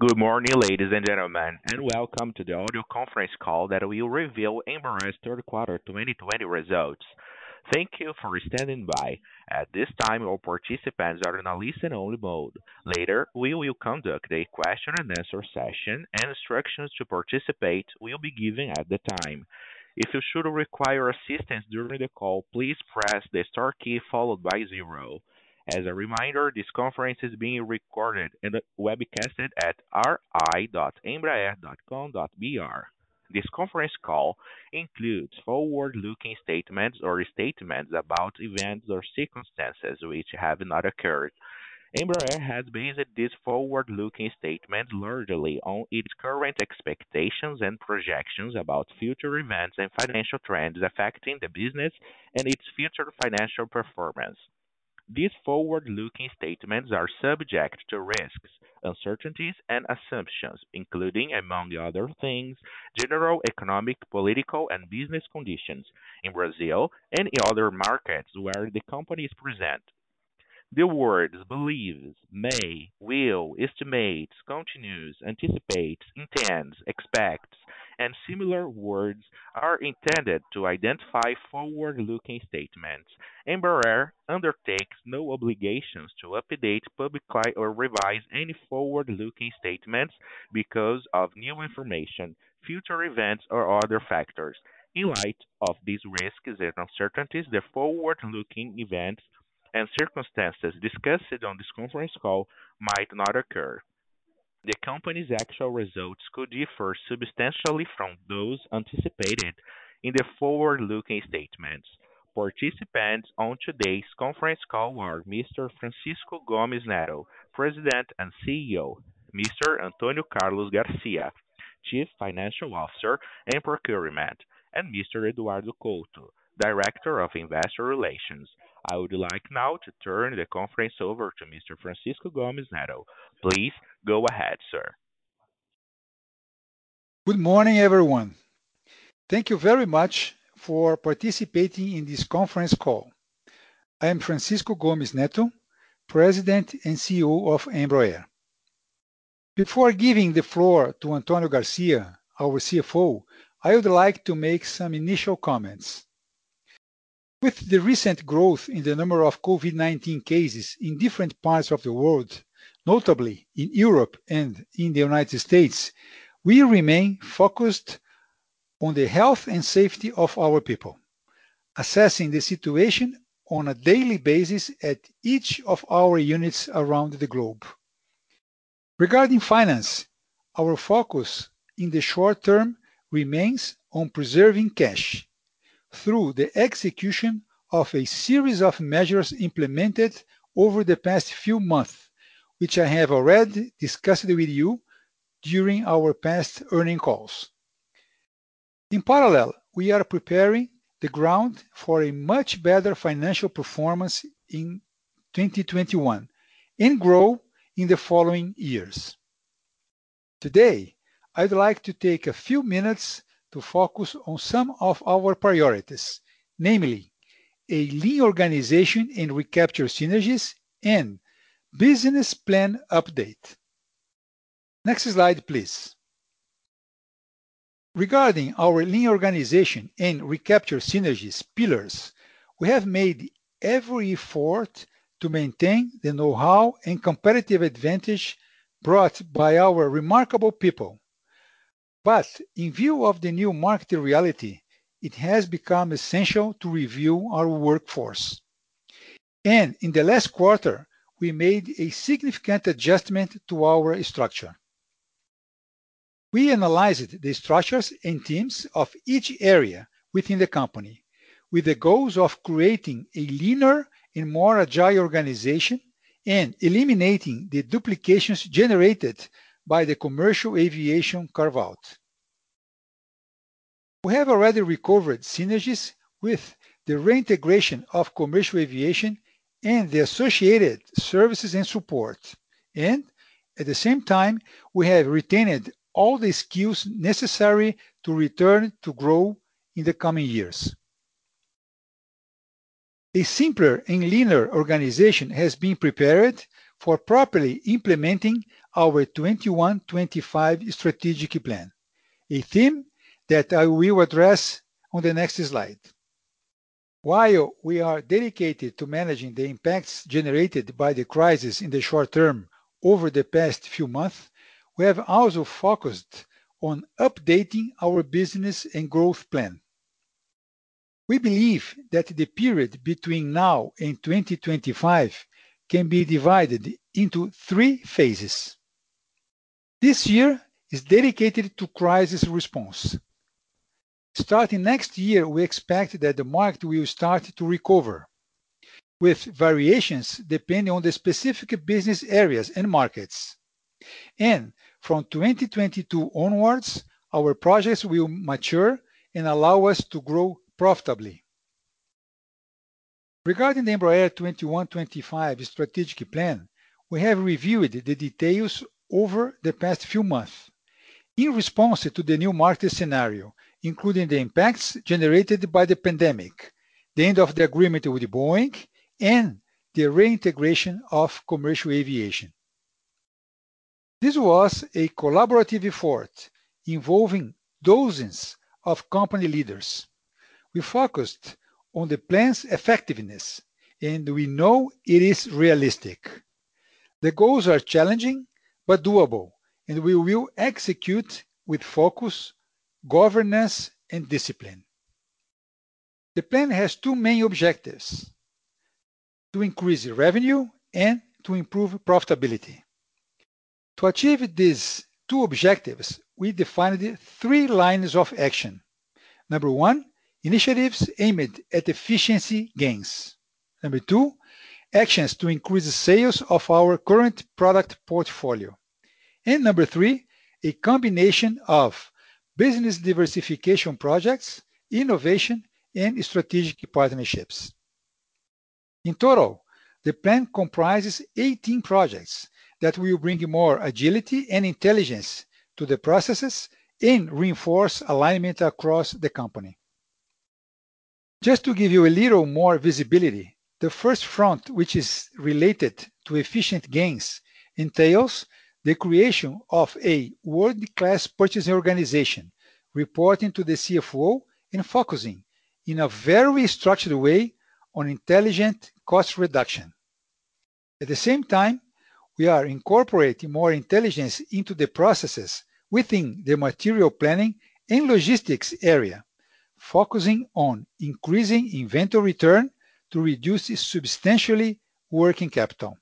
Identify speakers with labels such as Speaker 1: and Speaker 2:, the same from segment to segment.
Speaker 1: Good morning, ladies and gentlemen, and welcome to the audio conference call that will reveal Embraer's third quarter 2020 results. Thank you for standing by. At this time, all participants are in a listen-only mode. Later, we will conduct a question and answer session, and instructions to participate will be given at the time. If you should require assistance during the call, please press the star key followed by zero. As a reminder, this conference is being recorded and webcasted at ri.embraer.com.br. This conference call includes forward-looking statements or statements about events or circumstances which have not occurred. Embraer has based these forward-looking statements largely on its current expectations and projections about future events and financial trends affecting the business and its future financial performance. These forward-looking statements are subject to risks, uncertainties, and assumptions, including, among other things, general economic, political, and business conditions in Brazil and in other markets where the company is present, the words believes, may, will, estimates, continues, anticipates, intends, expects, and similar words are intended to identify forward-looking statements. Embraer undertakes no obligations to update publicly or revise any forward-looking statements because of new information, future events, or other factors. In light of these risks and uncertainties, the forward-looking events and circumstances discussed on this conference call might not occur. The company's actual results could differ substantially from those anticipated in the forward-looking statements. Participants on today's conference call are Mr. Francisco Gomes Neto, President and CEO, Mr. Antônio Carlos Garcia, Chief Financial Officer and Procurement, and Mr. Eduardo Couto, Director of Investor Relations. I would like now to turn the conference over to Mr. Francisco Gomes Neto. Please go ahead, sir.
Speaker 2: Good morning, everyone. Thank you very much for participating in this conference call. I am Francisco Gomes Neto, President and CEO of Embraer. Before giving the floor to Antonio Garcia, our CFO, I would like to make some initial comments. With the recent growth in the number of COVID-19 cases in different parts of the world, notably in Europe and in the United States, we remain focused on the health and safety of our people, assessing the situation on a daily basis at each of our units around the globe. Regarding finance, our focus in the short term remains on preserving cash through the execution of a series of measures implemented over the past few months, which I have already discussed with you during our past earnings calls. In parallel, we are preparing the ground for a much better financial performance in 2021 and grow in the following years. Today, I'd like to take a few minutes to focus on some of our priorities, namely a lean organization and recapture synergies and business plan update. Next slide, please. Regarding our lean organization and recapture synergies pillars, we have made every effort to maintain the know-how and competitive advantage brought by our remarkable people but in view of the new market reality, it has become essential to review our workforce. In the last quarter, we made a significant adjustment to our structure. We analyzed the structures and teams of each area within the company with the goals of creating a leaner and more agile organization and eliminating the duplications generated by the commercial aviation carve-out. We have already recovered synergies with the reintegration of commercial aviation and the associated services and support. At the same time, we have retained all the skills necessary to return to grow in the coming years. A simpler and leaner organization has been prepared for properly implementing our 2021-2025 strategic plan, a theme that I will address on the next slide. While we are dedicated to managing the impacts generated by the crisis in the short term over the past few months, we have also focused on updating our business and growth plan. We believe that the period between now and 2025 can be divided into three phases. This year is dedicated to crisis response. Starting next year, we expect that the market will start to recover, with variations depending on the specific business areas and markets. From 2022 onwards, our projects will mature and allow us to grow profitably. Regarding the Embraer 2021-2025 strategic plan, we have reviewed the details over the past few months in response to the new market scenario, including the impacts generated by the pandemic, the end of the agreement with Boeing, and the reintegration of commercial aviation. This was a collaborative effort involving dozens of company leaders. We focused on the plan's effectiveness, and we know it is realistic. The goals are challenging but doable, and we will execute with focus, governance, and discipline. The plan has two main objectives: to increase revenue and to improve profitability. To achieve these two objectives, we defined three lines of action. Number one, initiatives aimed at efficiency gains. Number two, actions to increase the sales of our current product portfolio. And number three, a combination of business diversification projects, innovation, and strategic partnerships. In total, the plan comprises 18 projects that will bring more agility and intelligence to the processes and reinforce alignment across the company. Just to give you a little more visibility, the first front, which is related to efficient gains, entails the creation of a world-class purchasing organization, reporting to the CFO and focusing in a very structured way on intelligent cost reduction. At the same time, we are incorporating more intelligence into the processes within the material planning and logistics area, focusing on increasing inventory return to reduce substantially working capital.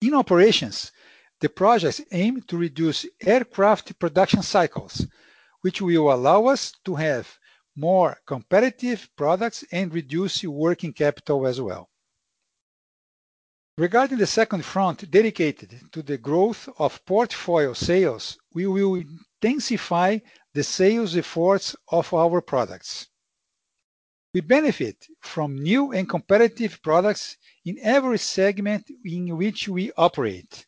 Speaker 2: In operations, the projects aim to reduce aircraft production cycles, which will allow us to have more competitive products and reduce working capital as well. Regarding the second front dedicated to the growth of portfolio sales, we will intensify the sales efforts of our products. We benefit from new and competitive products in every segment in which we operate.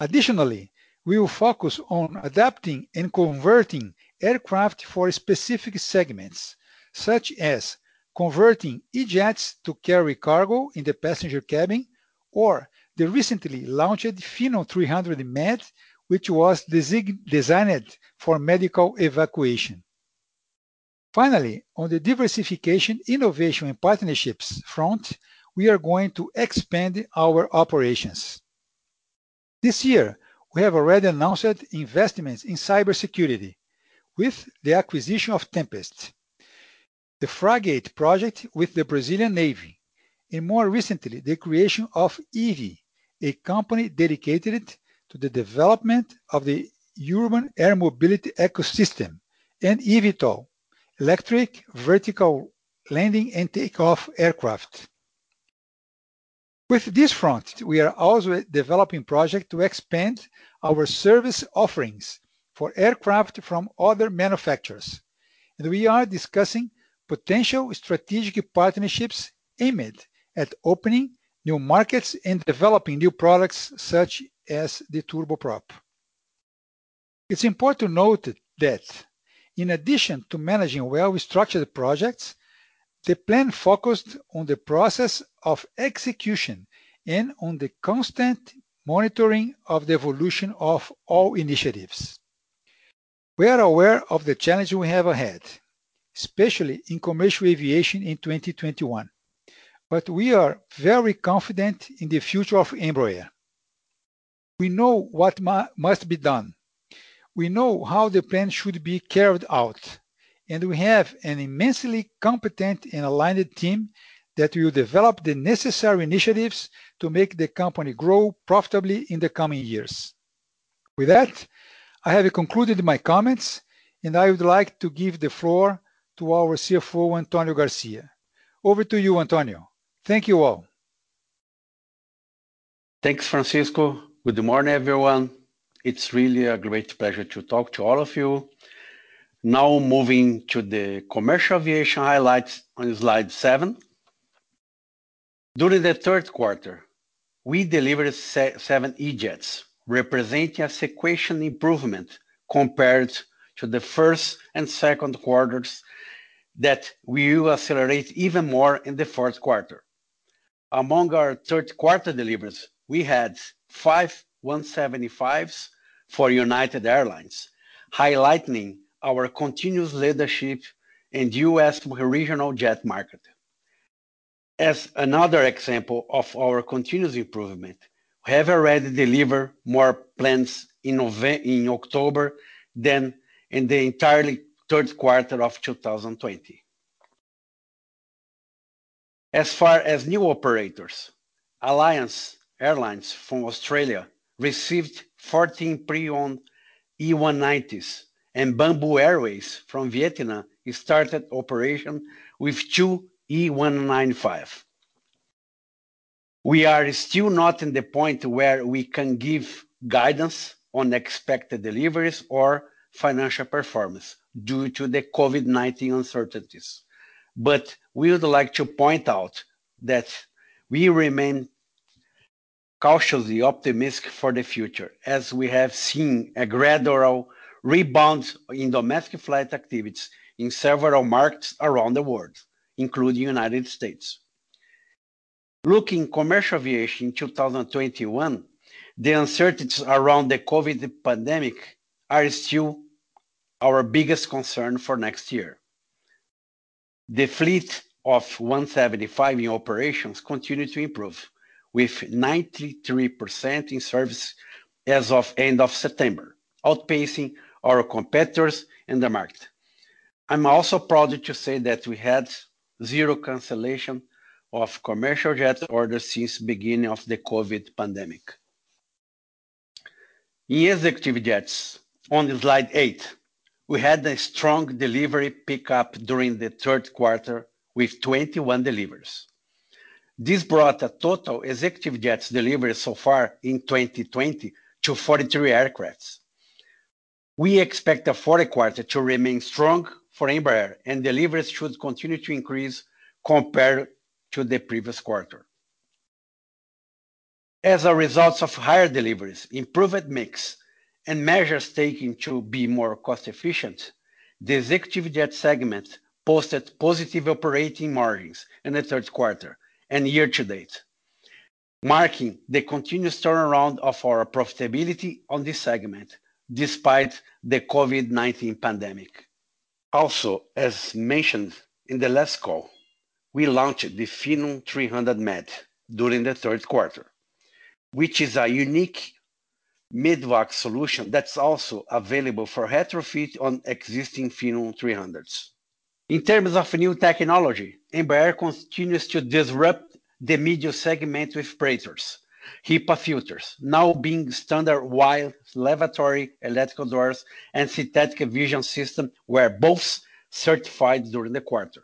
Speaker 2: Additionally, we will focus on adapting and converting aircraft for specific segments, such as converting E-Jets to carry cargo in the passenger cabin, or the recently launched Phenom 300 Med, which was designed for medical evacuation. Finally, on the diversification, innovation, and partnerships front, we are going to expand our operations. This year, we have already announced investments in cybersecurity with the acquisition of Tempest, the frigate project with the Brazilian Navy, and more recently, the creation of EVE, a company dedicated to the development of the urban air mobility ecosystem, and eVTOL, electric vertical landing and takeoff aircraft. With this front, we are also developing projects to expand our service offerings for aircraft from other manufacturers, and we are discussing potential strategic partnerships aimed at opening new markets and developing new products such as the turboprop. It's important to note that in addition to managing well-structured projects, the plan focused on the process of execution and on the constant monitoring of the evolution of all initiatives. We are aware of the challenge we have ahead, especially in commercial aviation in 2021. but We are very confident in the future of Embraer. We know what must be done. We know how the plan should be carried out, and we have an immensely competent and aligned team that will develop the necessary initiatives to make the company grow profitably in the coming years. With that, I have concluded my comments, and I would like to give the floor to our CFO, Antonio Garcia. Over to you, Antonio. Thank you all.
Speaker 1: Thanks, Francisco. Good morning, everyone. It's really a great pleasure to talk to all of you. Now moving to the commercial aviation highlights on slide seven. During the third quarter, we delivered seven E-Jets, representing a sequential improvement compared to the first and second quarters that will accelerate even more in the fourth quarter. Among our third quarter deliveries, we had five 175s for United Airlines, highlighting our continuous leadership in the U.S. regional jet market. As another example of our continuous improvement, we have already delivered more planes in October than in the entire third quarter of 2020. As far as new operators, Alliance Airlines from Australia received 14 pre-owned E190s, and Bamboo Airways from Vietnam started operation with two E195. We are still not in the point where we can give guidance on expected deliveries or financial performance due to the COVID-19 uncertainties. We would like to point out that we remain cautiously optimistic for the future, as we have seen a gradual rebound in domestic flight activities in several markets around the world, including the United States. Looking commercial aviation in 2021, the uncertainties around the COVID pandemic are still our biggest concern for next year. The fleet of 175 in operations continued to improve, with 93% in service as of end of September, outpacing our competitors in the market. I'm also proud to say that we had zero cancellation of commercial jet orders since beginning of the COVID pandemic. In executive jets, on slide eight, we had a strong delivery pickup during the third quarter with 21 deliveries. This brought a total executive jets delivery so far in 2020 to 43 aircraft. We expect the fourth quarter to remain strong for Embraer, and deliveries should continue to increase compared to the previous quarter. As a result of higher deliveries, improved mix, and measures taken to be more cost efficient, the executive jet segment posted positive operating margins in the third quarter and year to date, marking the continuous turnaround of our profitability on this segment despite the COVID-19 pandemic. Also, as mentioned in the last call, we launched the Phenom 300 Med during the third quarter, which is a unique mid solution that's also available for retrofit on existing Phenom 300s. In terms of new technology, Embraer continues to disrupt the medium segment with Praetors, HEPA filters, now being standard while lavatory electrical doors and synthetic vision system were both certified during the quarter.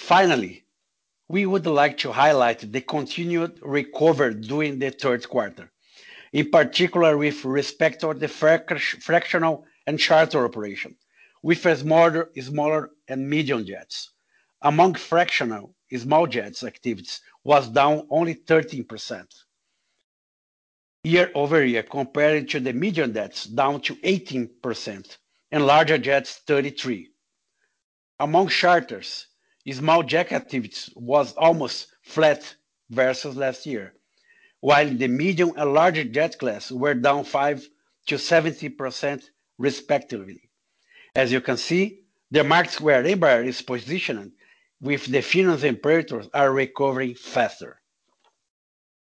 Speaker 1: Finally, we would like to highlight the continued recovery during the third quarter, in particular with respect to the fractional and charter operation, with smaller and medium jets. Among fractional, small jets activities was down only 13% year-over-year, compared to the medium jets, down to 18%, and larger jets, 33%. Among charters, small jet activities was almost flat versus last year, while the medium and large jet class were down 5 to 70% respectively. As you can see, the markets where Embraer is positioned with the Finance operators are recovering faster.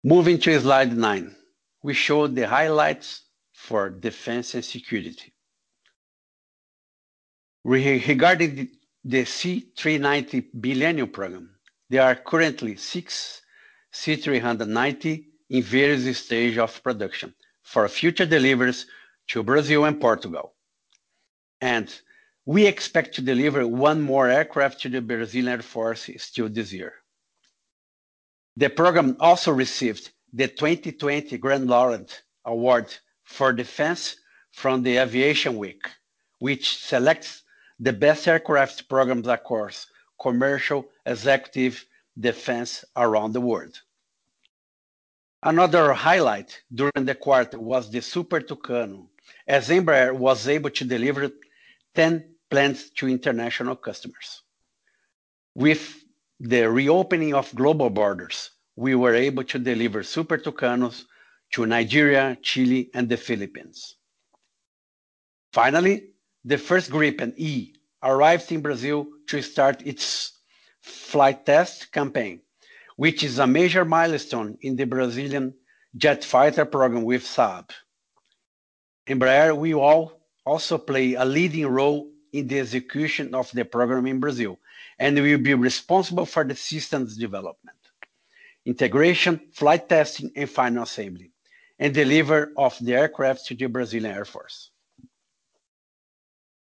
Speaker 1: Moving to slide nine, we show the highlights for defense and security. Regarding the c three hundred ninety Millennium program, there are currently six C-390 in various stages of production for future deliveries to Brazil and Portugal. We expect to deliver one more aircraft to the Brazilian Air Force still this year. The program also received the 2020 Grand Laureate Award for Defense from the Aviation Week, which selects the best aircraft programs across commercial, executive, defense around the world. Another highlight during the quarter was the Super Tucano, as Embraer was able to deliver 10 planes to international customers. With the reopening of global borders, we were able to deliver Super Tucanos to Nigeria, Chile, and the Philippines. Finally, the first Gripen E arrived in Brazil to start its flight test campaign, which is a major milestone in the Brazilian jet fighter program with Saab. Embraer will also play a leading role in the execution of the program in Brazil and will be responsible for the systems development, integration, flight testing, and final assembly, and delivery of the aircraft to the Brazilian Air Force.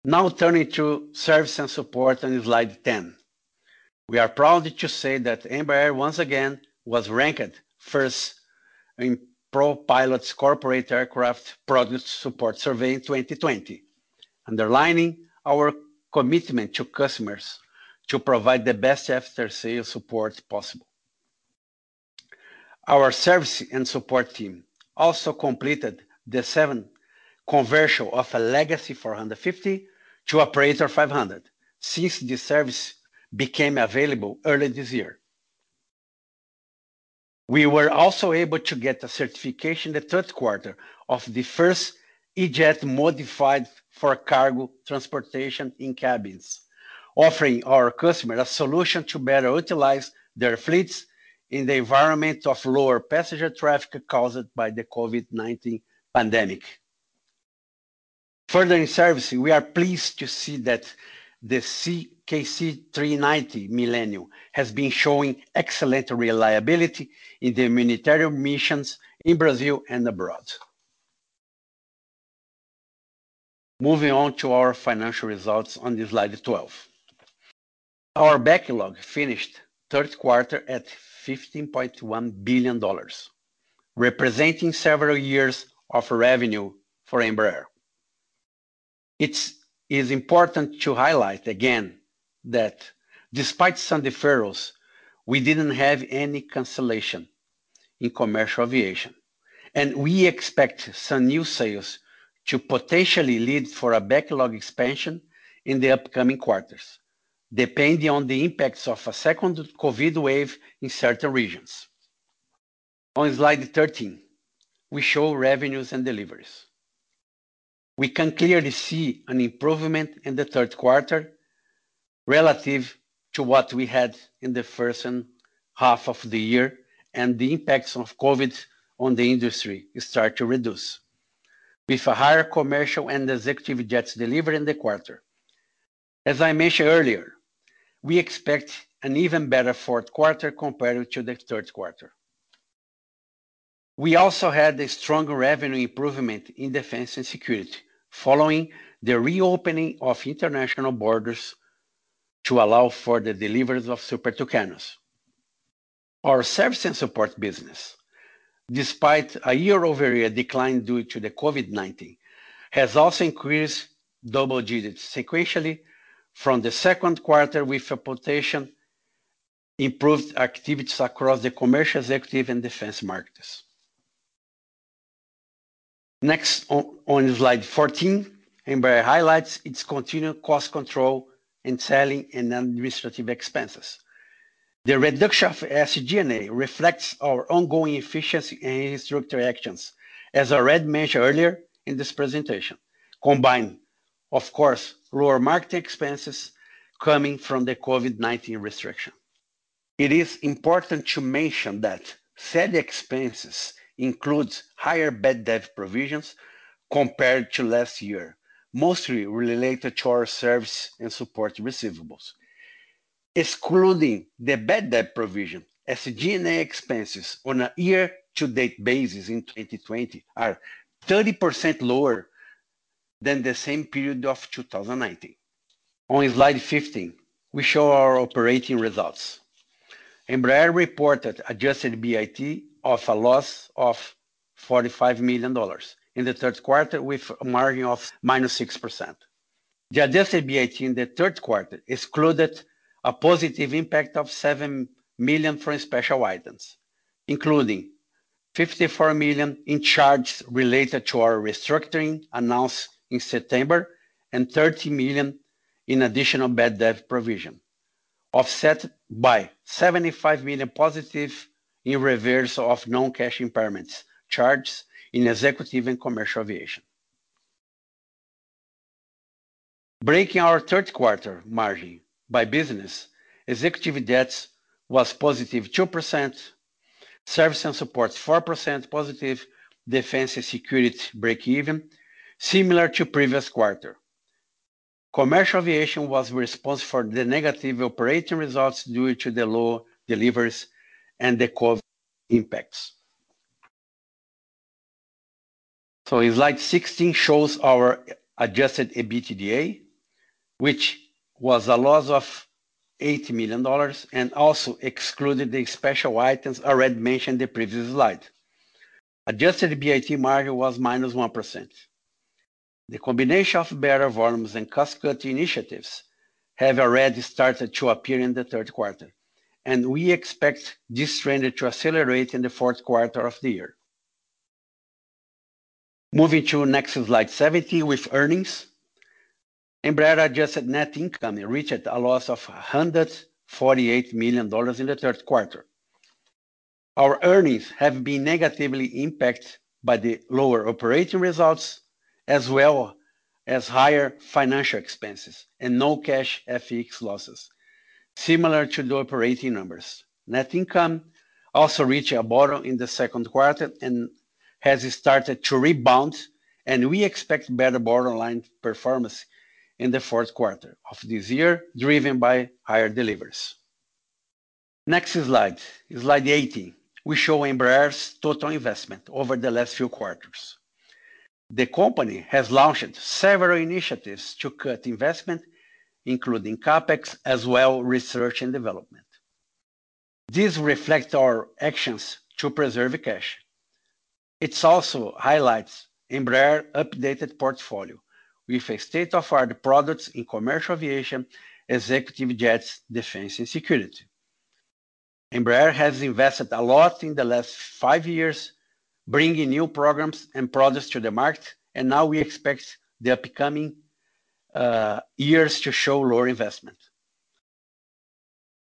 Speaker 1: Now turning to service and support on slide 10 we are proud to say that Embraer once again was ranked first in ProPilot's Corporate Aircraft Product Support Survey in 2020, underlining our commitment to customers to provide the best after-sales support possible. Our service and support team also completed the seventh conversion of a legacy 450 to a Praetor 500 since the service became available early this year. We were also able to get a certification in the third quarter of the first E-Jet modified for cargo transportation in cabins, offering our customers a solution to better utilize their fleets in the environment of lower passenger traffic caused by the COVID-19 pandemic. Further in service, we are pleased to see that the CKC-390 Millennium has been showing excellent reliability in the humanitarian missions in Brazil and abroad. Moving on to our financial results on slide 12. Our backlog finished third quarter at $15.1 billion, representing several years of revenue for Embraer. It's is important to highlight again that despite some deferrals, we didn't have any cancellation in commercial aviation, and we expect some new sales to potentially lead for a backlog expansion in the upcoming quarters, depending on the impacts of a second COVID wave in certain regions. On slide 13, we show revenues and deliveries we can clearly see an improvement in the third quarter relative to what we had in the first half of the year, and the impacts of COVID on the industry start to reduce, with a higher commercial and executive jets delivered in the quarter. As I mentioned earlier, we expect an even better fourth quarter compared to the third quarter. We also had a strong revenue improvement in defense and security following the reopening of international borders to allow for the deliveries of Super Tucanos. Our service and support business, despite a year-over-year decline due to the COVID-19, has also increased double digits sequentially from the second quarter with a potential improved activities across the commercial executive and defense markets. Next, on slide 14, Embraer highlights its continued cost control in selling and administrative expenses. The reduction of SG&A reflects our ongoing efficiency and restructuring actions, as already mentioned earlier in this presentation, combined, of course, lower marketing expenses coming from the COVID-19 restriction. It is important to mention that selling expenses includes higher bad debt provisions compared to last year, mostly related to our service and support receivables. Excluding the bad debt provision, SG&A expenses on a year-to-date basis in 2020 are 30% lower than the same period of 2019. On slide 15, we show our operating results. Embraer reported adjusted EBIT of a loss of $45 million in the third quarter, with a margin of -6%. The adjusted EBIT in the third quarter excluded a positive impact of $7 million from special items, including $54 million in charges related to our restructuring announced in September and $30 million in additional bad debt provision, offset by $75 million positive in reversal of non-cash impairments charges in executive and commercial aviation. Breaking our third quarter margin by business, executive jets was positive 2%, service and support 4% positive, defense and security break-even, similar to previous quarter. Commercial aviation was responsible for the negative operating results due to the low deliveries and the COVID impacts. Slide 16 shows our adjusted EBITDA, which was a loss of $80 million and also excluded the special items already mentioned in the previous slide. Adjusted EBIT margin was -1%. The combination of better volumes and cost-cutting initiatives have already started to appear in the third quarter, and we expect this trend to accelerate in the fourth quarter of the year. Moving to next slide 70 with earnings. Embraer adjusted net income reached a loss of $148 million in the third quarter. Our earnings have been negatively impacted by the lower operating results, as well as higher financial expenses and no cash FX losses, Similar to the operating numbers, net income also reached a bottom in the second quarter and has started to rebound, and we expect better bottom-line performance in the fourth quarter of this year, driven by higher deliveries. Next slide, slide 18. We show Embraer's total investment over the last few quarters. The company has launched several initiatives to cut investment including CapEx, as well research and development. These reflect our actions to preserve cash. It also highlights Embraer's updated portfolio with state-of-the-art products in commercial aviation, executive jets, defense, and security. Embraer has invested a lot in the last five years, bringing new programs and products to the market, and now we expect the upcoming uh, years to show lower investment.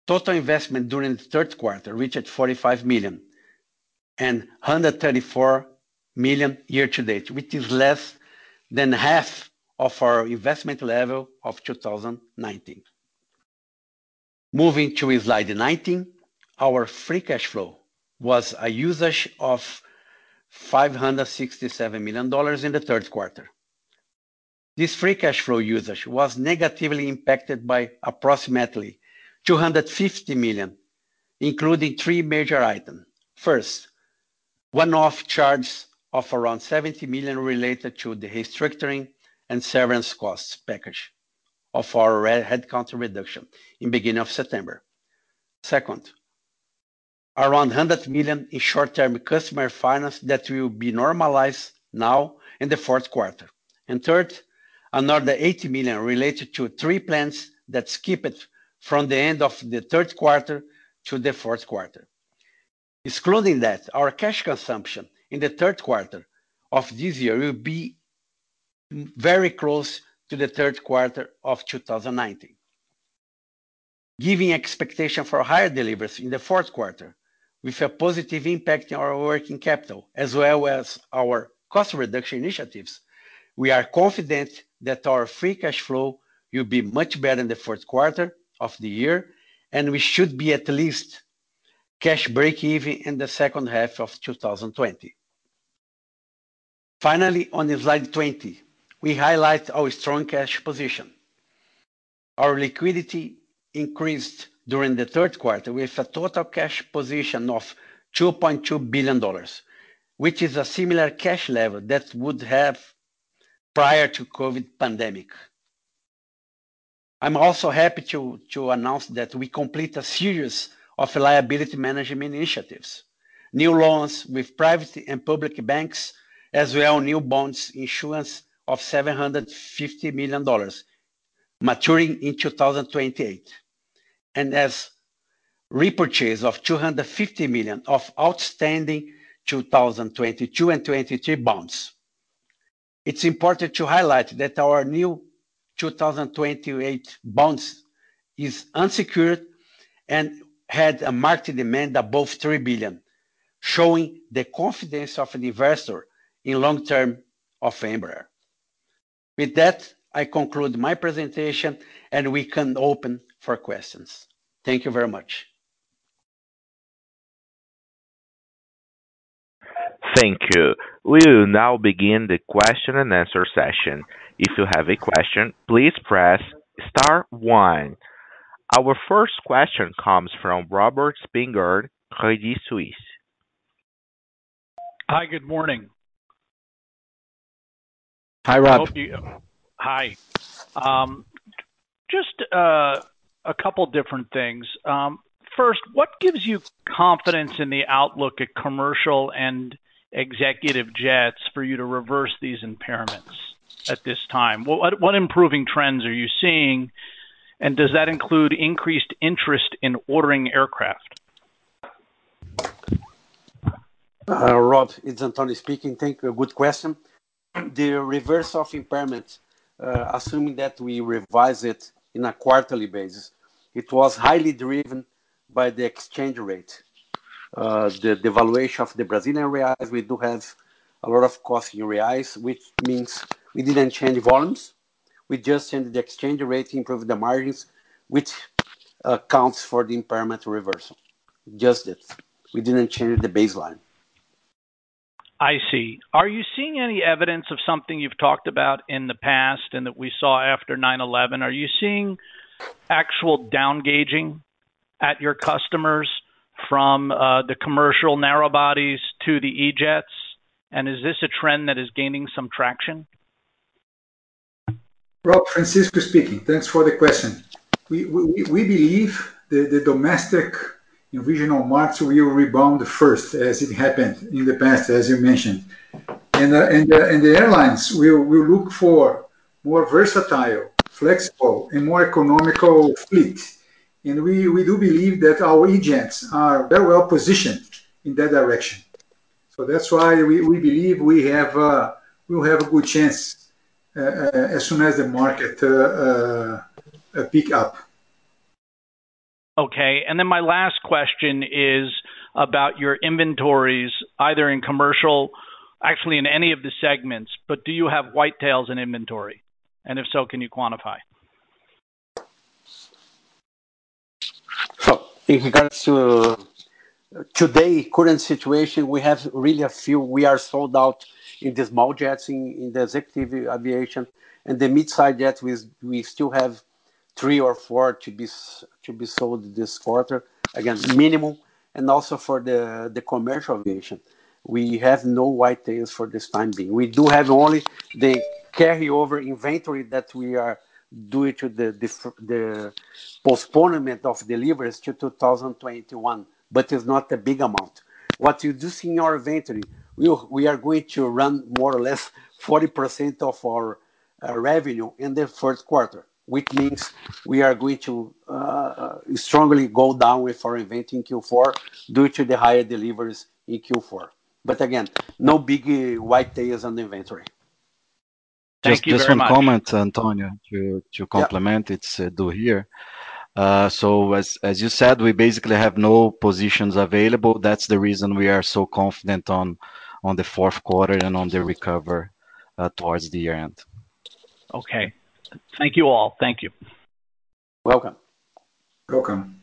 Speaker 1: Total investment during the third quarter reached 45 million and 134 million year to date, which is less than half of our investment level of 2019. Moving to slide 19, our free cash flow was a usage of $567 million in the third quarter. This free cash flow usage was negatively impacted by approximately 250 million, including three major items. First, one-off charges of around 70 million related to the restructuring and severance costs package of our headcount reduction in beginning of September. Second, around 100 million in short-term customer finance that will be normalized now in the fourth quarter. Third, another 80 million related to three plants that skipped from the end of the third quarter to the fourth quarter. Excluding that, our cash consumption in the third quarter of this year will be very close to the third quarter of 2019. Giving expectation for higher deliveries in the fourth quarter, with a positive impact on our working capital, as well as our cost reduction initiatives, we are confident that our free cash flow will be much better in the fourth quarter of the year, and we should be at least cash break-even in the second half of 2020. Finally, on slide 20, we highlight our strong cash position. Our liquidity increased during the third quarter with a total cash position of $2.2 billion, which is a similar cash level that would have prior to COVID pandemic. I'm also happy to announce that we complete a series of liability management initiatives, new loans with private and public banks, as well new bonds issuance of $750 million, maturing in 2028, and as repurchase of $250 million of outstanding 2022 and 2023 bonds. It's important to highlight that our new 2028 bonds is unsecured and had a market demand above 3 billion, showing the confidence of an investor in long term of Embraer. With that, I conclude my presentation, and we can open for questions. Thank you very much. Thank you. We will now begin the question and answer session. If you have a question, please press star one. Our first question comes from Robert Spingarn, Credit Suisse.
Speaker 3: Hi, good morning.
Speaker 1: Hi, Rob.
Speaker 3: Hi. Um, just uh, a couple different things. Um, first, what gives you confidence in the outlook at commercial and executive jets for you to reverse these impairments at this time? What improving trends are you seeing, and does that include increased interest in ordering aircraft?
Speaker 4: Uh, Rob, it's Antonio speaking. Thank you. Good question. The reverse of impairment, uh, assuming that we revise it in a quarterly basis, it was highly driven by the exchange rate. Uh, the devaluation of the Brazilian reais. We do have a lot of cost in reais, which means we didn't change volumes. We just changed the exchange rate, improved the margins, which accounts uh, for the impairment reversal. Just it. We didn't change the baseline.
Speaker 3: I see. Are you seeing any evidence of something you've talked about in the past and that we saw after 9/11? Are you seeing actual down gauging at your customers from uh, the commercial narrow bodies to the E-jets? And is this a trend that is gaining some traction?
Speaker 2: Rob, Francisco speaking. Thanks for the question. We believe the domestic regional markets will rebound first, as it happened in the past, as you mentioned. And uh, uh, the airlines will look for more versatile, flexible, and more economical fleet and we, we do believe that our E-Jets are very well positioned in that direction. So that's why we, we believe we have uh, we'll have a good chance uh, uh as soon as the market uh, uh, uh, pick up.
Speaker 3: Okay, and then my last question is about your inventories, either in commercial, actually in any of the segments. But do you have whitetails in inventory? And if so, can you quantify?
Speaker 4: in regards to uh, today current situation, we have really a few. We are sold out in the small jets, in, in the executive aviation, and the mid size jets. We we still have three or four to be to be sold this quarter. Again, minimum, and also for the the commercial aviation, we have no white tails for this time being. We do have only the carryover inventory that we are due to the, the postponement of deliveries to 2021, but it's not a big amount. What you do see in our inventory, we are going to run more or less 40% of our uh, revenue in the first quarter, which means we are going to uh, strongly go down with our inventory in Q4 due to the higher deliveries in Q4. But Again, no big white tails on the inventory
Speaker 5: just, just one much. comment, Antonio, to, to complement, yeah. it's uh, do here. Uh, so as, as you said, we basically have no positions available. That's the reason we are so confident on, on the fourth quarter and on the recover uh, towards the year end.
Speaker 3: Okay. Thank you all. Thank you.
Speaker 1: Welcome.
Speaker 2: Welcome.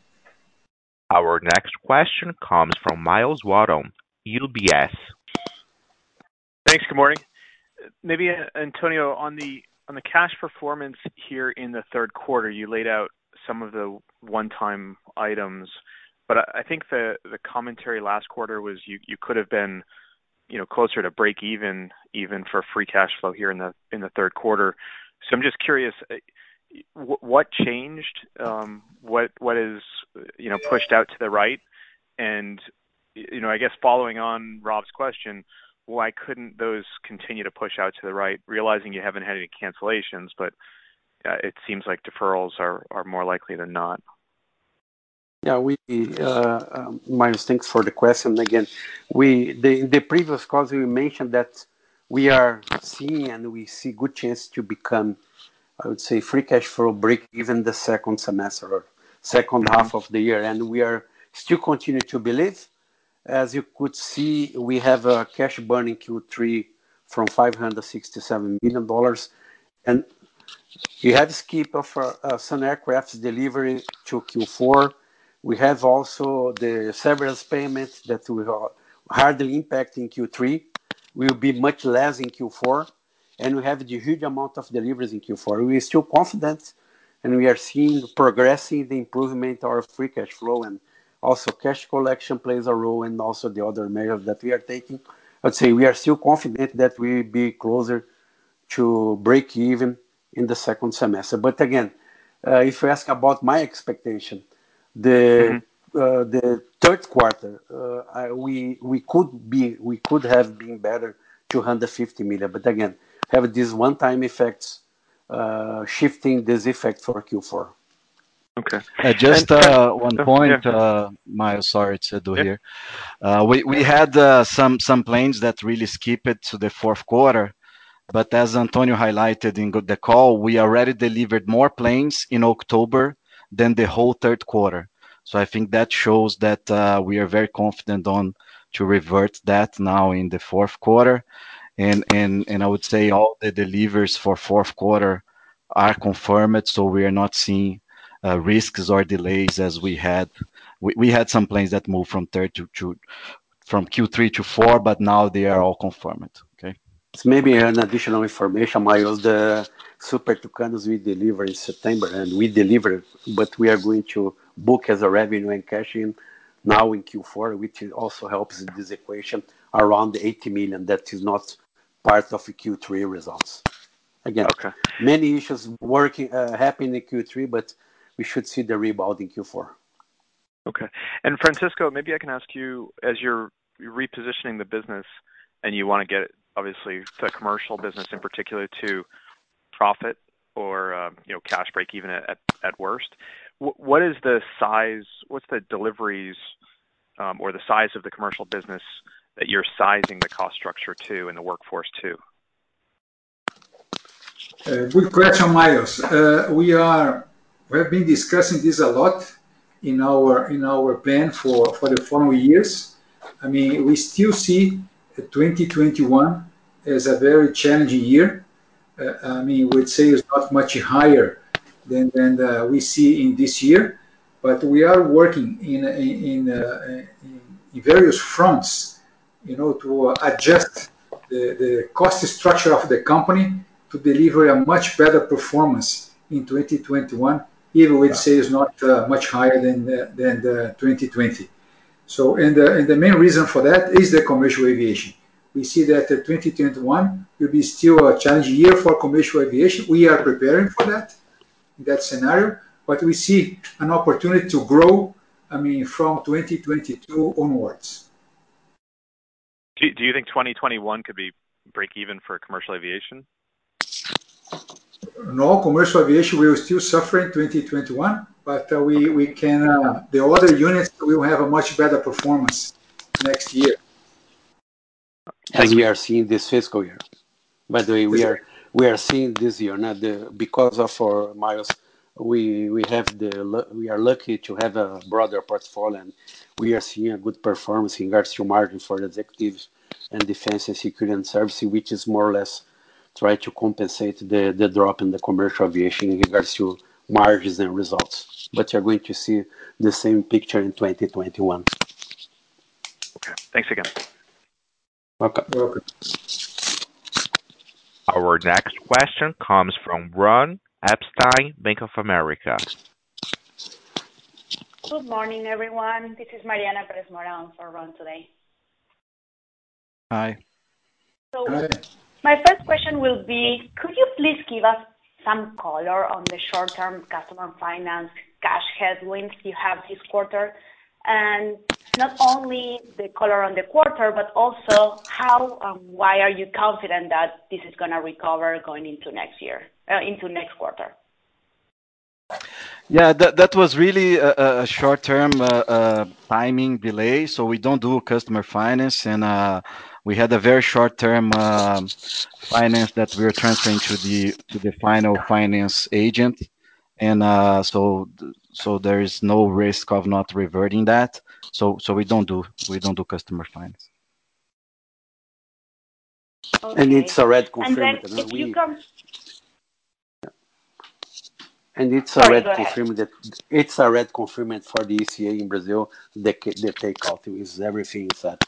Speaker 6: Our next question comes from Myles Walton, UBS.
Speaker 7: Thanks. Good morning. Maybe, uh, Antonio, on the cash performance here in the third quarter, you laid out some of the one-time items, but I think the commentary last quarter was you could have been, you know, closer to break even for free cash flow here in the third quarter. So I'm just curious, uh, what changed? Um, what is, you know, pushed out to the right? And, you know, I guess following on Rob's question, why couldn't those continue to push out to the right, realizing you haven't had any cancellations, but uh, it seems like deferrals are more likely than not?
Speaker 1: Yeah, we, uh, Myles, um, thanks for the question again. In the previous calls, we mentioned that we are seeing and we see good chance to become, I would say, free cash flow break even the second semester or second mm-hmm. half of the year. and We are still continue to believe. As you could see, we have a cash burn in Q3 from $567 million, and we have skip of uh, uh, some aircraft delivery to Q4. We have also the severance payments that will hardly impact in Q3, will be much less in Q4, and we have the huge amount of deliveries in Q4. We are still confident, and we are seeing progressing the improvement of free cash flow, and also, cash collection plays a role, and also the other measures that we are taking. I'd say we are still confident that we'll be closer to break even in the second semester. But again, uh, if you ask about my expectation, the mm-hmm. uh, third quarter, uh, we could have been better, 250 million. But again, have these one-time effects, shifting this effect for Q4.
Speaker 5: Okay. Uh, just uh, one point, uh, Myles. Sorry, Edu here. Uh, we we had uh, some some planes that really skipped to the fourth quarter, but as Antonio highlighted in the call, we already delivered more planes in October than the whole third quarter. So I think that shows that uh, we are very confident on to revert that now in the fourth quarter, and and and I would say all the deliveries for fourth quarter are confirmed. So we are not seeing uh, risks or delays as we had. We had some planes that moved from third to, from Q3 to 4, but now they are all confirmed. Okay.
Speaker 1: Maybe an additional information, Myles, the Super Tucanos we deliver in September, and we deliver, but we are going to book as a revenue and cash in now in Q4, which also helps this equation around 80 million. That is not part of the Q3 results. Again, many issues working uh, happening in Q3, but we should see the rebound in
Speaker 7: Q4. Okay. And Francisco, maybe I can ask you, as you're repositioning the business and you wanna get, obviously, the commercial business in particular to profit or, um, you know, cash break even at worst, what is the size? What's the deliveries, um, or the size of the commercial business that you're sizing the cost structure to and the workforce to?
Speaker 2: Uh, good question, Myles. Uh, we are we have been discussing this a lot in our in our plan for for the following years. I mean, we still see uh, 2021 as a very challenging year. Uh, I mean, we'd say it's not much higher than than uh, we see in this year, but we are working in in, in, uh, in various fronts, you know, to adjust the, the cost structure of the company to deliver a much better performance in 2021 even with sales not uh, much higher than the 2020. The main reason for that is the commercial aviation. We see that uh, 2021 will be still a challenging year for commercial aviation. We are preparing for that scenario, but we see an opportunity to grow, I mean, from 2022 onwards.
Speaker 7: Do you think 2021 could be break even for commercial aviation?
Speaker 2: No, commercial aviation will still suffer in 2021, but uh, we can. Uh, the other units will have a much better performance next year.
Speaker 1: As we are seeing this fiscal year. By the way, we are seeing this year, because of our Myles, we are lucky to have a broader portfolio, and we are seeing a good performance in regards to margin for executives and defense and security and service, which is more or less try to compensate the, the drop in the commercial aviation in regards to margins and results. But you're going to see the same picture in 2021. Okay. Thanks again.
Speaker 7: Welcome.
Speaker 1: Welcome.
Speaker 6: Our next question comes from Ron Epstein, Bank of America.
Speaker 8: Good morning, everyone. This is Mariana Perez Moran for Ron today.
Speaker 9: Hi. Hi.
Speaker 8: My first question will be, could you please give us some color on the short-term customer finance cash headwinds you have this quarter? and Not only the color on the quarter, but also how and why are you confident that this is gonna recover going into next year, uh, into next quarter?
Speaker 9: Yeah. That was really a short-term uh, uh, timing delay, so we don't do customer finance. We had a very short-term um, finance that we were transferring to the to the final finance agent, and uh, so so there is no risk of not reverting that. So so we don't do we don't do customer finance.
Speaker 1: Okay. And it's a red confirmed. And then if you come. And it's a red confirmed that it's a red confirmed for the ECA in Brazil. The the takeout is everything set.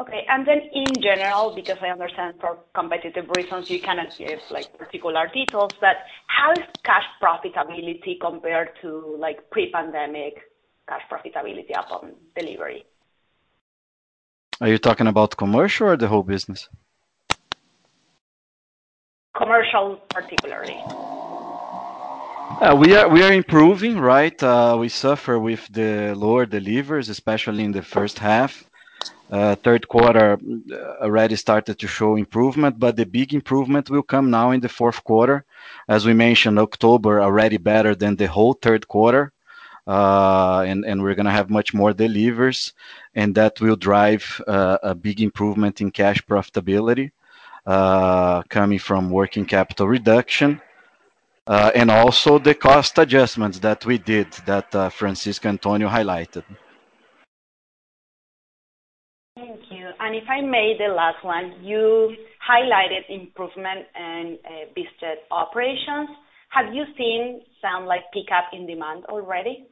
Speaker 8: Okay. and then In general, because I understand for competitive reasons you cannot give like particular details, but how is cash profitability compared to like pre-pandemic cash profitability upon delivery?
Speaker 9: Are you talking about commercial or the whole business?
Speaker 8: Commercial particularly.
Speaker 9: Uh, we are improving, right? Uh, we suffer with the lower deliveries, especially in the first half. Uh, third quarter uh, already started to show improvement, but the big improvement will come now in the fourth quarter. As we mentioned, October already better than the whole third quarter. Uh, and We're going to have much more deliveries, and that will drive a big improvement in cash profitability coming from working capital reduction. and Also the cost adjustments that we did that Francisco Antonio highlighted.
Speaker 8: And If I may, the last one, you highlighted improvement in uh, business operations. Have you seen some like pickup in demand already?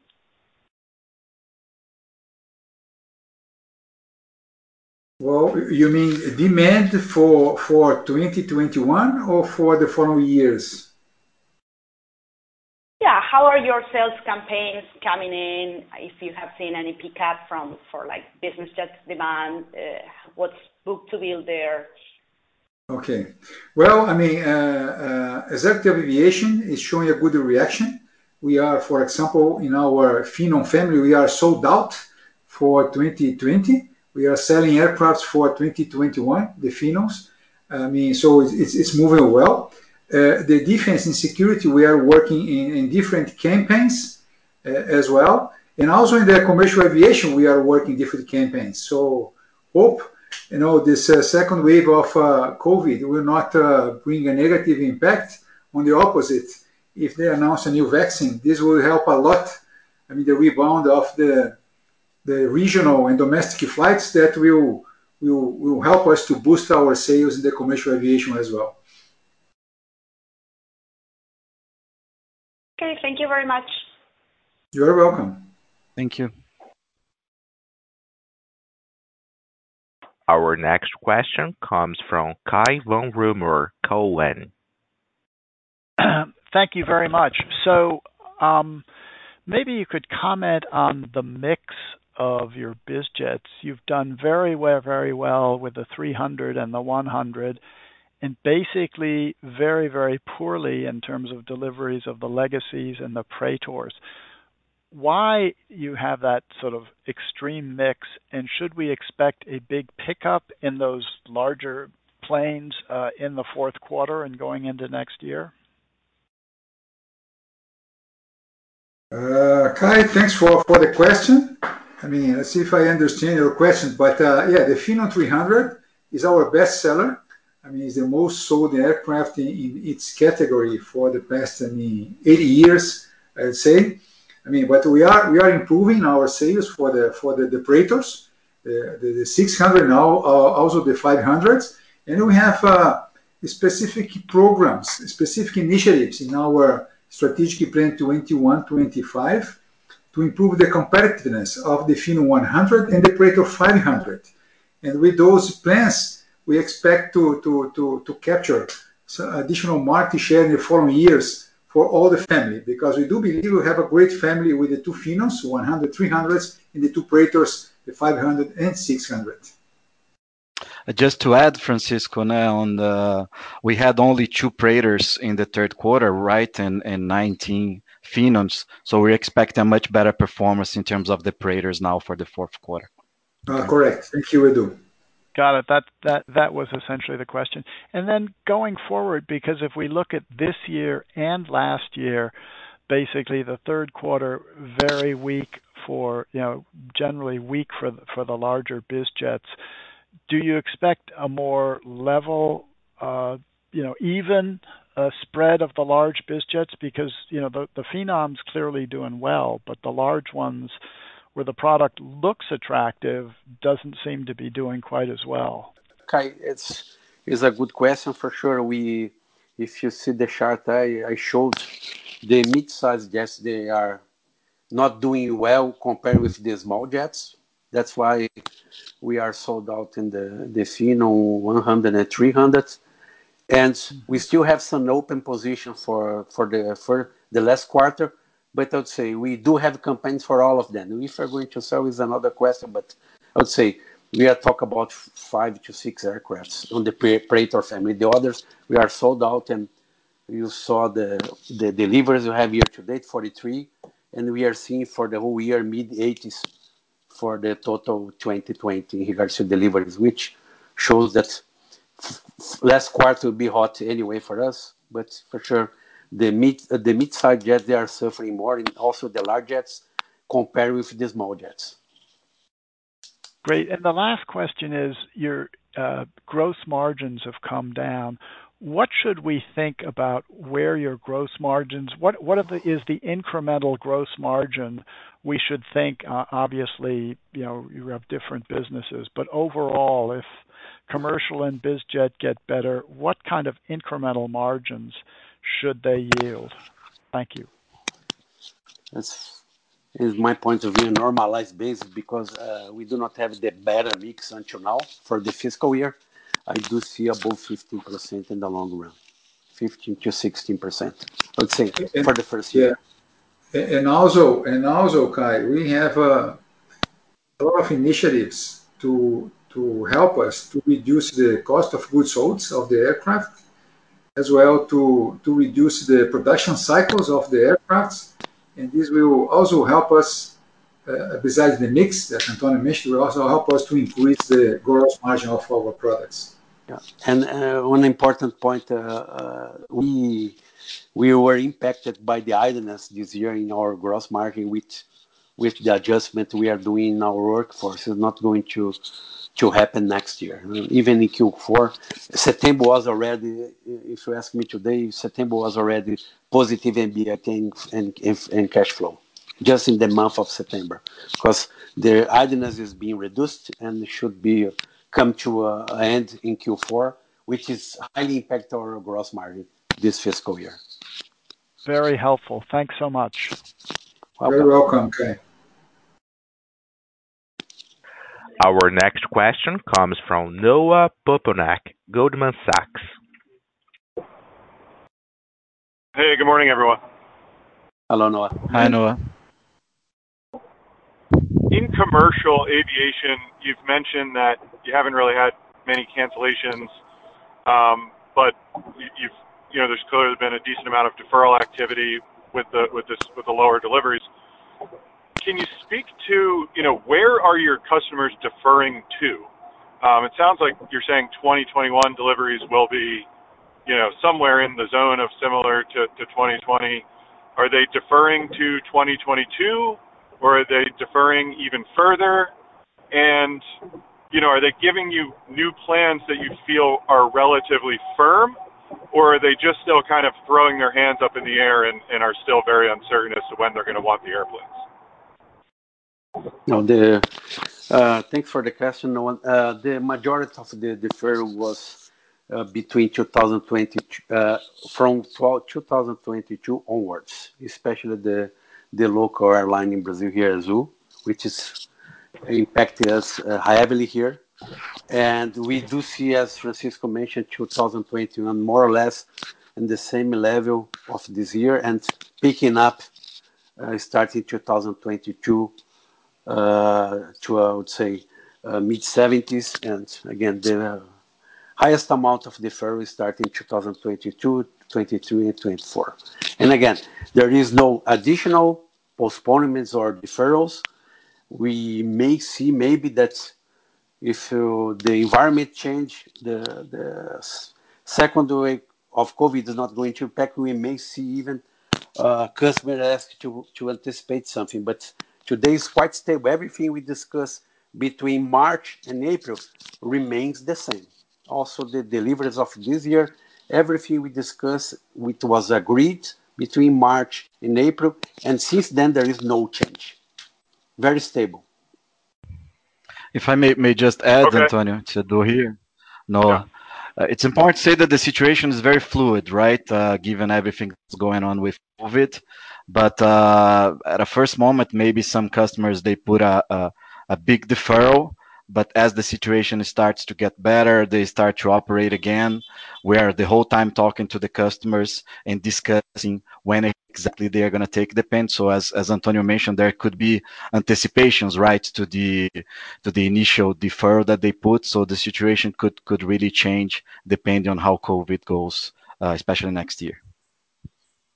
Speaker 2: Well, you mean demand for 2021 or for the following years?
Speaker 8: Yeah. How are your sales campaigns coming in? If you have seen any pickup from, for like business jet demand, uh, what's book-to-bill there?
Speaker 2: Okay. Well, I mean, executive uh, uh, aviation is showing a good reaction. We are, for example, in our Phenom family, we are sold out for 2020. We are selling aircrafts for 2021, the Phenoms. I mean, so it's moving well. Uh, the defense and security, we are working in, in different campaigns uh, as well. And also in the commercial aviation, we are working different campaigns. So hope you know this uh, second wave of uh, COVID will not uh, bring a negative impact. On the opposite, if they announce a new vaccine, this will help a lot. I mean, the rebound of the the regional and domestic flights that will will will help us to boost our sales in the commercial aviation as well.
Speaker 8: Okay, thank you very much. You're
Speaker 2: welcome.
Speaker 9: Thank you.
Speaker 6: Our next question comes from Cai von Rumohr, Cowen.
Speaker 10: Thank you very much. So, um, maybe you could comment on the mix of your biz jets. You've done very well, very well with the 300 and the 100, and basically very, very poorly in terms of deliveries of the legacies and the Praetors. Why you have that sort of extreme mix, and should we expect a big pickup in those larger planes uh, in the fourth quarter and going into next year?
Speaker 2: Uh, Cai, thanks for, for the question. I mean, let's see if I understand your question, but uh, yeah, the Phenom 300 is our best seller I mean, it's the most sold aircraft in, in its category for the past, I mean, 80 years, I'd say. I mean, but we are we are improving our sales for the for the Depredators, the, the, the 600 now, uh, also the 500s, and we have uh, specific programs, specific initiatives in our strategic plan 21-25 to improve the competitiveness of the Phenom 100 and the Praetor 500. And with those plans, we expect to capture some additional market share in the following years for all the family because we do believe we have a great family with the two Phenoms, 100, 300s, and the two Praetors, the 500 and 600. Uh,
Speaker 9: just to add, Francisco, we had only two Praetors in the third quarter, right, and 19 Phenoms. We expect a much better performance in terms of the Praetors now for the fourth quarter.
Speaker 1: Uh, correct. Thank you, Edu.
Speaker 10: Got it. That, that, that was essentially the question. And then going forward, because if we look at this year and last year, basically the third quarter, very weak for, you know, generally weak for the, for the larger biz jets. Do you expect a more level, uh, you know, even uh, spread of the large biz jets? Because, you know, the, the Phenom's clearly doing well, but the large ones, where the product looks attractive doesn't seem to be doing quite as well?
Speaker 1: Cai, it's, it's a good question for sure. We, if you see the chart I, I showed, the mid-sized jets, they are not doing well compared with the small jets. That's why we are sold out in the, the Phenom 100 and 300. And we still have some open position for, for, the, for the last quarter but I would say we do have campaigns for all of them. If we're going to sell is another question, but I would say we are talk about five to six aircrafts on the Praetor family. The others we are sold out, and you saw the the deliveries we have year to date, 43, and we are seeing for the whole year mid 80s for the total 2020 in regards to deliveries, which shows that last quarter will be hot anyway for us, but for sure the mid uh, the mid-sized jets they are suffering more, and also the large jets compared with the small jets.
Speaker 10: Great. And the last question is your uh, gross margins have come down. What should we think about where your gross margins? What what is the incremental gross margin we should think? Uh, obviously, you know you have different businesses, but overall, if commercial and biz jet get better, what kind of incremental margins should they yield? Thank you.
Speaker 1: That's is my point of view normalized basis because uh, we do not have the better mix until now for the fiscal year. I do see above 15% in the long run, 15 to 16%. Let's say and, for the first year.
Speaker 2: Yeah. And also, and also, Cai, we have a lot of initiatives to to help us to reduce the cost of goods sold of the aircraft as well to reduce the production cycles of the aircrafts, and This will also help us, uh, besides the mix that Antonio mentioned, will also help us to increase the gross margin of our products.
Speaker 1: Yeah. Uh, one important point, uh, we were impacted by the idleness this year in our gross margin with the adjustment we are doing in our workforce. is not going to to happen next year. Even in Q4, September was already, if you ask me today, September was already positive in and, and, and, and cash flow just in the month of September because the idleness is being reduced and should be come to an end in Q4, which is highly impact our gross margin this fiscal year.
Speaker 10: Very helpful. Thanks so much.
Speaker 2: You're welcome,
Speaker 6: Our next question comes from Noah Poponak, Goldman Sachs.
Speaker 11: Hey, good morning, everyone.
Speaker 1: Hello, Noah.
Speaker 9: Hi, Noah.
Speaker 11: In commercial aviation, you've mentioned that you haven't really had many cancellations, um, but you've, you know, there's clearly been a decent amount of deferral activity with the lower deliveries. Can you speak to, you know, where are your customers deferring to? Um, it sounds like you're saying 2021 deliveries will be, you know, somewhere in the zone of similar to to 2020. Are they deferring to 2022, or are they deferring even further? And You know, are they giving you new plans that you feel are relatively firm, or are they just still kind of throwing their hands up in the air and are still very uncertain as to when they're gonna want the airplanes?
Speaker 1: Noah, the uh, thanks for the question. No uh, the majority of the deferral was uh, between 2020 uh, from 12, 2022 onwards, especially the the local airline in Brazil here, Azul, which is impacted us uh, heavily here. And we do see, as Francisco mentioned, 2021 more or less in the same level of this year and picking up uh, starting 2022 uh, to I would say uh, mid 70s, and again the highest amount of deferral starting 2022, 23, and 24. And again, there is no additional postponements or deferrals. We may see maybe that if uh, the environment change, the, the second wave of COVID is not going to impact, we may see even uh, customer ask to, to anticipate something. But Today is quite stable. Everything we discussed between March and April remains the same. Also, the deliveries of this year, everything we discussed, which was agreed between March and April, and since then there is no change. Very stable.
Speaker 9: If I may, may just add, okay. Antonio, it's Edu here. No, yeah. uh, it's important to say that the situation is very fluid, right? Uh, given everything that's going on with COVID, but uh, at a first moment, maybe some customers they put a, a, a big deferral. But as the situation starts to get better, they start to operate again. We are the whole time talking to the customers and discussing when exactly they are going to take the pen. So as, as Antonio mentioned, there could be anticipations, right, to the to the initial deferral that they put. So the situation could could really change depending on how COVID goes, uh, especially next year.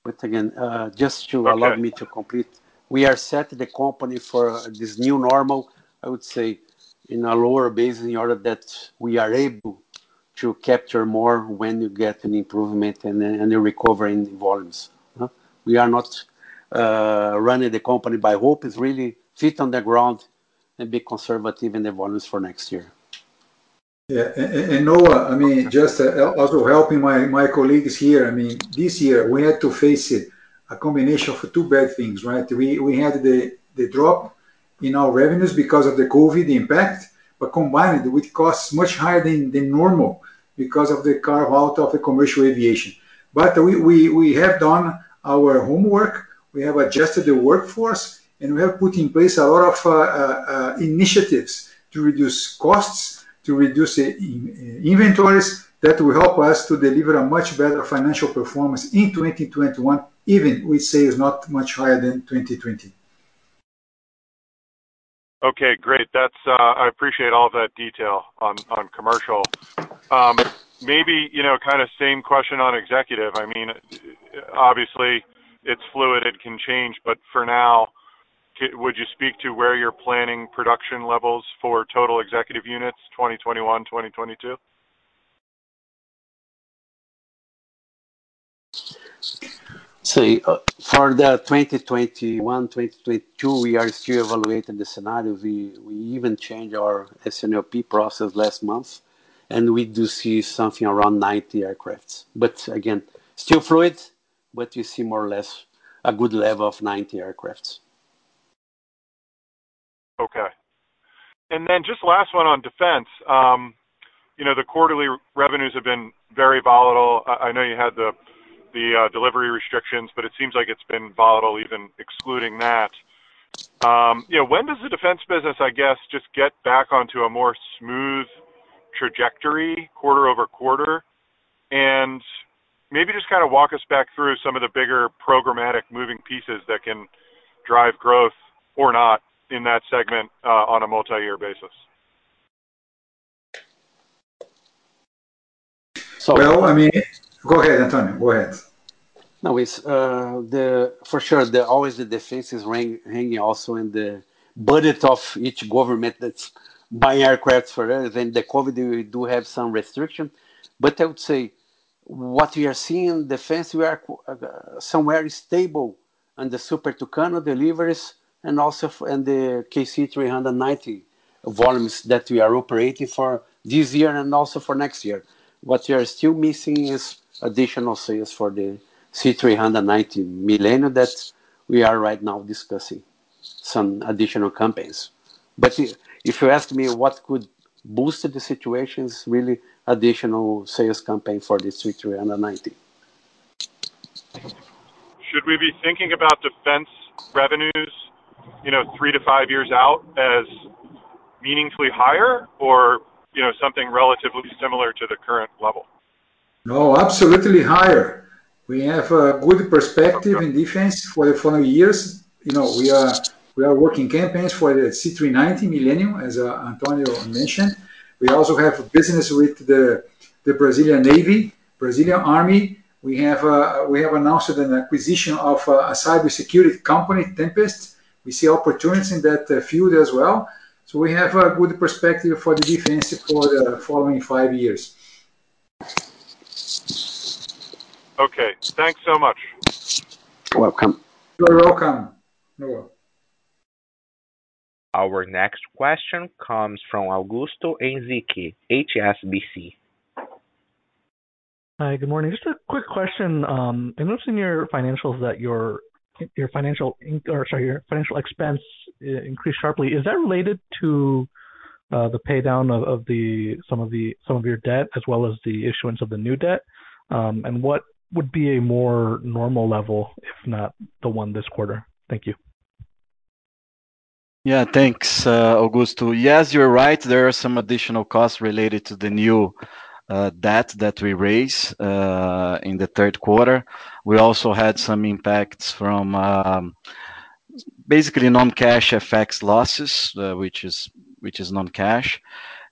Speaker 1: But again, uh, just to okay. allow me to complete, we are set the company for this new normal, I would say, in a lower base in order that we are able to capture more when you get an improvement and, and a recovery in volumes. Huh? We are not uh, running the company by hope. It's really feet on the ground and be conservative in the volumes for next year.
Speaker 2: Yeah, and Noah, I mean, just uh, also helping my colleagues here, I mean, this year we had to face a combination of two bad things, right? We had the drop in our revenues because of the COVID impact, but combined with costs much higher than normal because of the carve-out of the commercial aviation. But We have done our homework, we have adjusted the workforce, and we have put in place a lot of uh, uh, initiatives to reduce costs to reduce eh, eh, inventories that will help us to deliver a much better financial performance in 2021, even with sales not much higher than 2020.
Speaker 11: Okay, great. Uh, I appreciate all that detail on commercial. Um, maybe kind of same question on executive. Obviously, it's fluid, it can change, but for now, would you speak to where you're planning production levels for total executive units 2021, 2022?
Speaker 1: Uh, for the 2021, 2022, we are still evaluating the scenario. We even changed our S&OP process last month, and we do see something around 90 aircrafts. Again, still fluid, but we see more or less a good level of 90 aircrafts.
Speaker 11: Okay. And then just last one on defense. Um, you know, the quarterly revenues have been very volatile. I know you had the the uh, delivery restrictions, but it seems like it's been volatile even excluding that. Um, you know, when does the defense business, I guess, just get back onto a more smooth trajectory quarter-over-quarter? And maybe just kind of walk us back through some of the bigger programmatic moving pieces that can drive growth or not in that segment uh, on a multi-year basis?
Speaker 2: Well, I mean. Go ahead, Antonio. Go ahead. No, it's
Speaker 1: uh, for sure, always the defense is hanging also in the budget of each government that's buying aircraft for us. And the COVID, we do have some restriction. But I would say what we are seeing in defense, we are uh, somewhere stable on the Super Tucano deliveries and also in the KC390 volumes that we are operating for this year and also for next year. What we are still missing is additional sales for the C390 Millennium that we are right now discussing some additional campaigns. But if you ask me what could boost the situation, it's really additional sales campaign for the C390.
Speaker 11: Should we be thinking about defense revenues you know, three to five years out as meaningfully higher or, you know, something relatively similar to the current level?
Speaker 2: No, absolutely higher. We have a good perspective okay. in defense for the following years. You know, we are we are working campaigns for the C390 Millennium, as uh, Antonio mentioned. We also have business with the the Brazilian Navy, Brazilian Army. We have uh, we have announced an acquisition of uh, a cybersecurity company, Tempest, we see opportunities in that uh, field as well. so We have a good perspective for the defense for the following five years.
Speaker 11: Okay. Thanks so much.
Speaker 1: Welcome.
Speaker 2: You're welcome, Noah.
Speaker 6: Our next question comes from Augusto Ensiki, HSBC.
Speaker 12: Hi, good morning. Just a quick question. Um, I noticed in your financials that your your financial or sorry, your financial expense uh, increased sharply. Is that related to uh, the pay down of some of your debt as well as the issuance of the new debt? Um, and What would be a more normal level, if not the one this quarter? Thank you.
Speaker 9: Yeah, thanks, uh, Augusto. Yes, you're right. There are some additional costs related to the new uh, debt that we raised uh, in the third quarter. We also had some impacts from um, basically non-cash FX losses, uh, which is non-cash.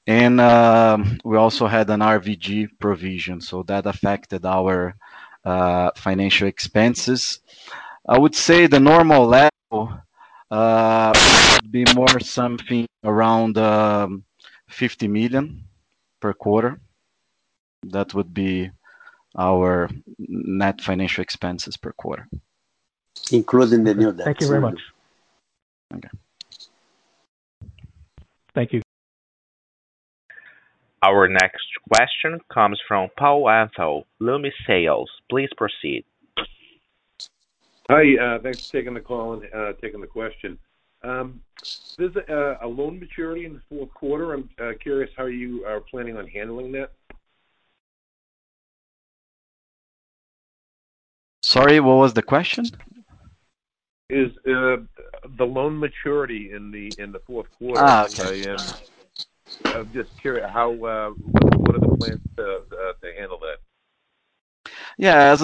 Speaker 9: and um, We also had an RVG provision, so that affected our financial expenses. I would say the normal level would be more something around um, 50 million per quarter. That would be our net financial expenses per quarter.
Speaker 1: Including the new debt.
Speaker 12: Thank you very much. Okay. Thank you.
Speaker 6: Our next question comes from Paul Antho, Loomis Sayles. Please proceed.
Speaker 13: Hi, uh, thanks for taking the call and uh, taking the question. Um, there's a loan maturity in the fourth quarter. I'm uh, curious how you are planning on handling that.
Speaker 9: Sorry, what was the question?
Speaker 13: Is uh, the loan maturity in the fourth quarter?
Speaker 9: Ah, okay.
Speaker 13: I'm just curious, uh, what are the plans to uh, handle that?
Speaker 9: Yeah.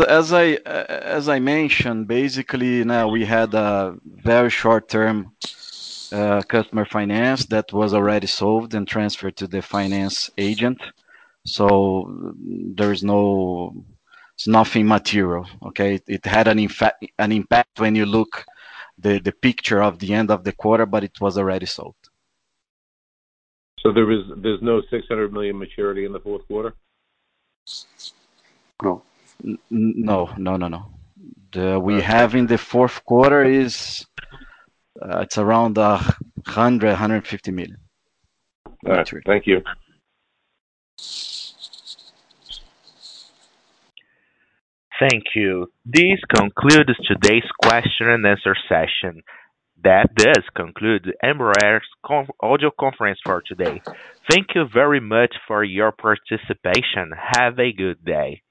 Speaker 9: As I mentioned, basically, now we had a very short-term customer finance that was already solved and transferred to the finance agent. so There is no it's nothing material, okay? It, it had an, an impact when you look the, the picture of the end of the quarter, but it was already sold.
Speaker 13: So there's no $600 maturity in the fourth quarter?
Speaker 9: No. No, no, no, no. The we have in the fourth quarter is, uh, it's around 100 million. right.
Speaker 13: Thank you.
Speaker 6: Thank you. This concludes today's question and answer session. That does conclude Embraer's audio conference for today. Thank you very much for your participation. Have a good day.